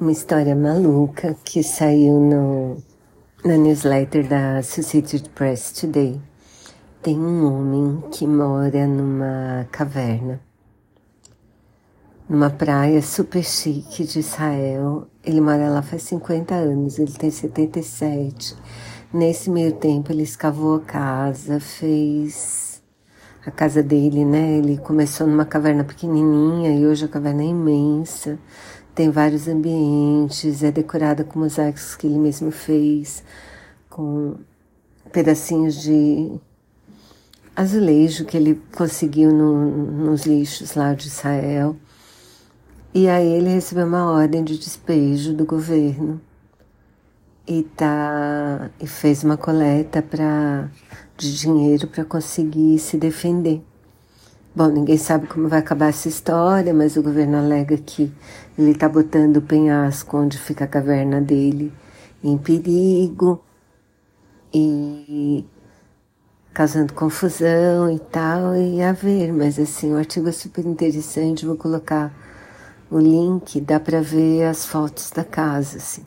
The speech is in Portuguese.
uma história maluca que saiu no, na newsletter da Associated Press Today. Tem um homem que mora numa caverna, numa praia super chique de Israel. Ele mora lá faz 50 anos, ele tem 77. Nesse meio tempo, ele escavou a casa, fez a casa dele, né? Ele começou numa caverna pequenininha e hoje a caverna é imensa tem vários ambientes, é decorada com mosaicos que ele mesmo fez, com pedacinhos de azulejo que ele conseguiu no, nos lixos lá de Israel. E aí ele recebeu uma ordem de despejo do governo e tá e fez uma coleta para de dinheiro para conseguir se defender. Bom, ninguém sabe como vai acabar essa história, mas o governo alega que ele está botando o penhasco onde fica a caverna dele em perigo e causando confusão e tal, e a ver, mas assim, o artigo é super interessante, vou colocar o link, dá para ver as fotos da casa, assim.